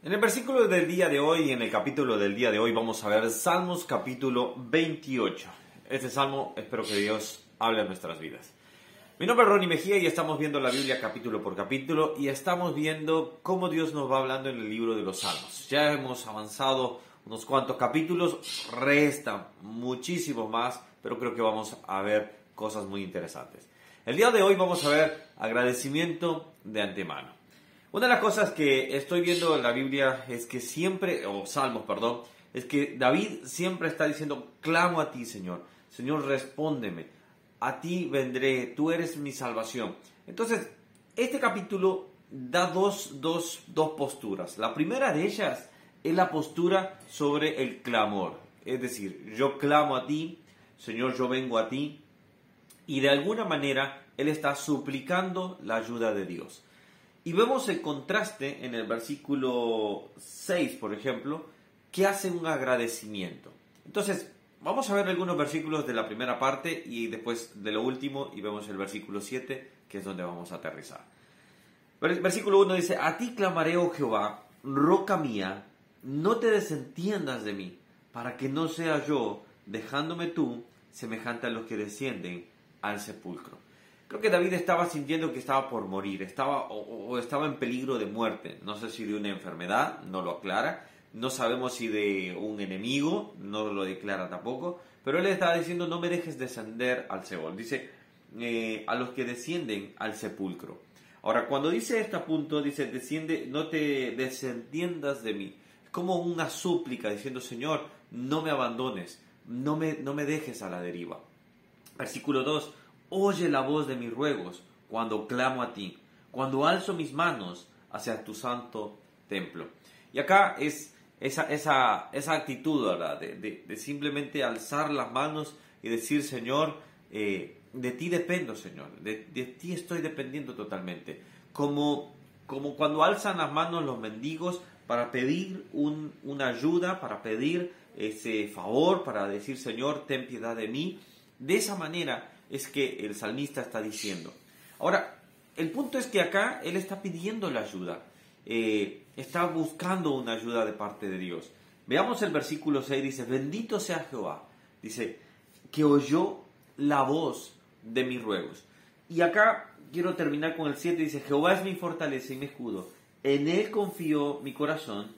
En el versículo del día de hoy, en el capítulo del día de hoy, vamos a ver Salmos capítulo 28. Este salmo espero que Dios hable en nuestras vidas. Mi nombre es Ronnie Mejía y estamos viendo la Biblia capítulo por capítulo y estamos viendo cómo Dios nos va hablando en el libro de los Salmos. Ya hemos avanzado unos cuantos capítulos, restan muchísimos más, pero creo que vamos a ver cosas muy interesantes. El día de hoy vamos a ver agradecimiento de antemano. Una de las cosas que estoy viendo en la Biblia es que siempre, o Salmos, perdón, es que David siempre está diciendo, clamo a ti, Señor. Señor, respóndeme. A ti vendré, tú eres mi salvación. Entonces, este capítulo da dos, dos, dos posturas. La primera de ellas es la postura sobre el clamor. Es decir, yo clamo a ti, Señor, yo vengo a ti. Y de alguna manera, él está suplicando la ayuda de Dios. Y vemos el contraste en el versículo 6, por ejemplo, que hace un agradecimiento. Entonces, vamos a ver algunos versículos de la primera parte y después de lo último y vemos el versículo 7, que es donde vamos a aterrizar. Versículo 1 dice, a ti clamaré, oh Jehová, roca mía, no te desentiendas de mí, para que no sea yo, dejándome tú, semejante a los que descienden al sepulcro. Creo que David estaba sintiendo que estaba por morir, estaba o, estaba en peligro de muerte. No sé si de una enfermedad, no lo aclara. No sabemos si de un enemigo, no lo declara tampoco. Pero él estaba diciendo, no me dejes descender al Seol. Dice, eh, a los que descienden al sepulcro. Ahora, cuando dice este punto, dice, desciende, no te desentiendas de mí. Es como una súplica diciendo, Señor, no me abandones, no me, no me dejes a la deriva. Versículo 2, Oye la voz de mis ruegos cuando clamo a ti, cuando alzo mis manos hacia tu santo templo. Y acá es esa, actitud, ¿verdad? De, simplemente alzar las manos y decir, Señor, eh, de ti dependo, Señor, de, ti estoy dependiendo totalmente. Como cuando alzan las manos los mendigos para pedir una ayuda, para pedir ese favor, para decir, Señor, ten piedad de mí. De esa manera es que el salmista está diciendo. Ahora, el punto es que acá él está pidiendo la ayuda, eh, está buscando una ayuda de parte de Dios. Veamos el versículo 6, dice, bendito sea Jehová, dice, que oyó la voz de mis ruegos. Y acá quiero terminar con el 7, dice, Jehová es mi fortaleza y mi escudo, en él confió mi corazón,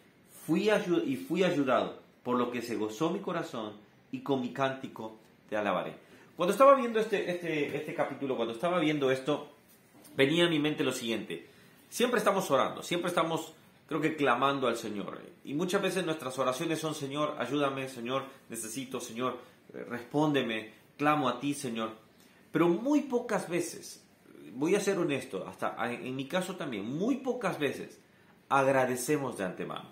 fui y fui ayudado, por lo que se gozó mi corazón, y con mi cántico te alabaré. Cuando estaba viendo este, este, este capítulo, cuando estaba viendo esto, venía a mi mente lo siguiente. Siempre estamos orando, siempre estamos, creo que, clamando al Señor. Y muchas veces nuestras oraciones son, Señor, ayúdame, Señor, necesito, Señor, respóndeme, clamo a ti, Señor. Pero muy pocas veces, voy a ser honesto, hasta en mi caso también, muy pocas veces agradecemos de antemano.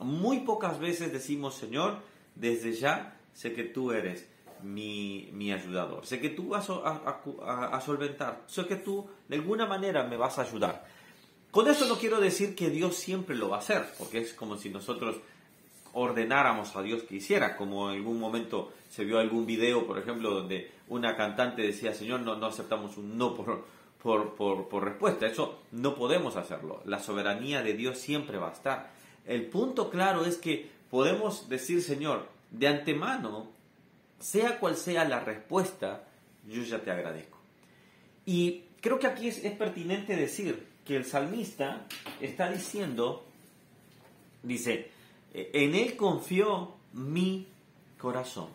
Muy pocas veces decimos, Señor, desde ya sé que tú eres mi, mi ayudador. Sé que tú vas a, solventar. Sé que tú de alguna manera me vas a ayudar. Con eso no quiero decir que Dios siempre lo va a hacer, porque es como si nosotros ordenáramos a Dios que hiciera, como en algún momento se vio algún video, por ejemplo, donde una cantante decía, Señor, no, no aceptamos un no por, por, por, por respuesta. Eso no podemos hacerlo. La soberanía de Dios siempre va a estar. El punto claro es que podemos decir, Señor, de antemano sea cual sea la respuesta, yo ya te agradezco. Y creo que aquí es, pertinente decir que el salmista está diciendo, dice, en él confió mi corazón.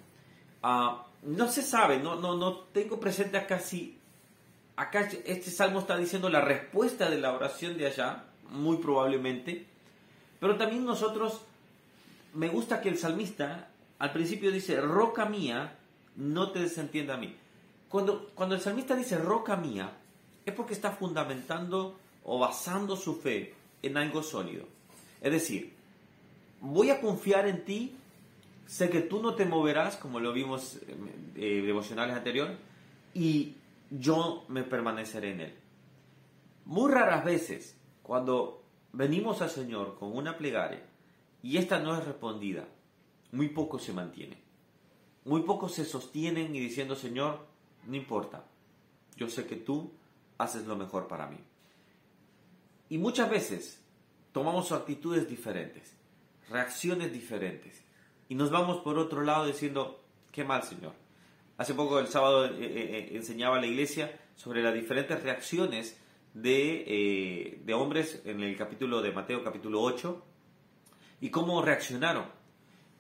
Ah, no se sabe, no, no, no tengo presente acá si, acá este salmo está diciendo la respuesta de la oración de allá, muy probablemente, pero también nosotros, me gusta que el salmista al principio dice, roca mía, no te desentienda a mí. Cuando, cuando el salmista dice roca mía, es porque está fundamentando o basando su fe en algo sólido. Es decir, voy a confiar en ti, sé que tú no te moverás, como lo vimos en eh, devocionales anteriores, y yo me permaneceré en él. Muy raras veces, cuando venimos al Señor con una plegaria y esta no es respondida, muy pocos se mantienen. Muy pocos se sostienen y diciendo, Señor, no importa, yo sé que tú haces lo mejor para mí. Y muchas veces tomamos actitudes diferentes, reacciones diferentes. Y nos vamos por otro lado diciendo, qué mal, Señor. Hace poco, el sábado, eh, eh, enseñaba a la iglesia sobre las diferentes reacciones de, de hombres en el capítulo de Mateo, capítulo 8, y cómo reaccionaron.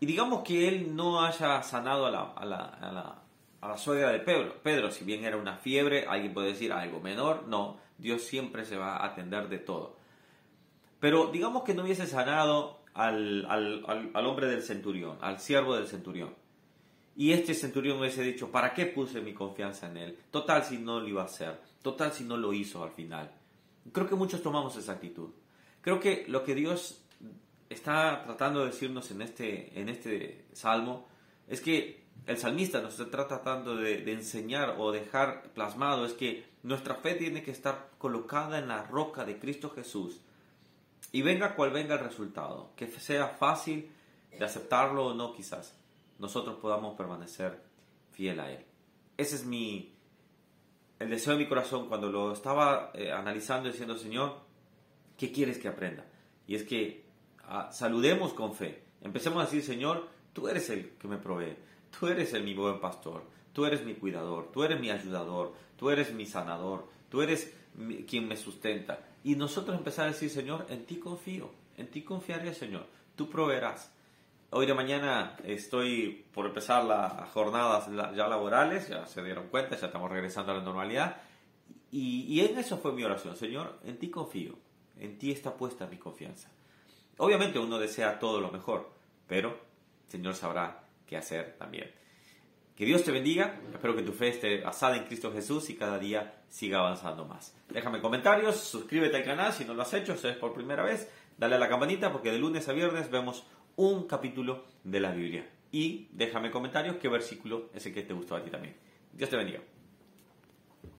Y digamos que él no haya sanado a la, a la, a la, a la suegra de Pedro. Pedro, si bien era una fiebre, alguien puede decir algo menor, no, Dios siempre se va a atender de todo. Pero digamos que no hubiese sanado al, al, al, hombre del centurión, al siervo del centurión. Y este centurión hubiese dicho, ¿para qué puse mi confianza en él? Total si no lo iba a hacer, total si no lo hizo al final. Creo que muchos tomamos esa actitud. Creo que lo que Dios está tratando de decirnos en este, en este salmo es que el salmista nos está tratando de, enseñar o dejar plasmado es que nuestra fe tiene que estar colocada en la roca de Cristo Jesús y venga cual venga el resultado, que sea fácil de aceptarlo o no quizás, nosotros podamos permanecer fiel a Él. Ese es mi, el deseo de mi corazón cuando lo estaba eh, analizando diciendo, Señor, ¿qué quieres que aprenda? Y es que saludemos con fe. Empecemos a decir, Señor, tú eres el que me provee, tú eres el mi buen pastor, tú eres mi cuidador, tú eres mi ayudador, tú eres mi sanador, tú eres quien me sustenta. Y nosotros empezar a decir, Señor, en ti confío, en ti confiaré, Señor, tú proveerás. Hoy de mañana estoy por empezar las jornadas ya laborales, ya se dieron cuenta, ya estamos regresando a la normalidad. Y en eso fue mi oración, Señor, en ti confío, en ti está puesta mi confianza. Obviamente uno desea todo lo mejor, pero el Señor sabrá qué hacer también. Que Dios te bendiga, espero que tu fe esté basada en Cristo Jesús y cada día siga avanzando más. Déjame comentarios, suscríbete al canal si no lo has hecho, si es por primera vez, dale a la campanita porque de lunes a viernes vemos un capítulo de la Biblia. Y déjame comentarios qué versículo es el que te gustó a ti también. Dios te bendiga.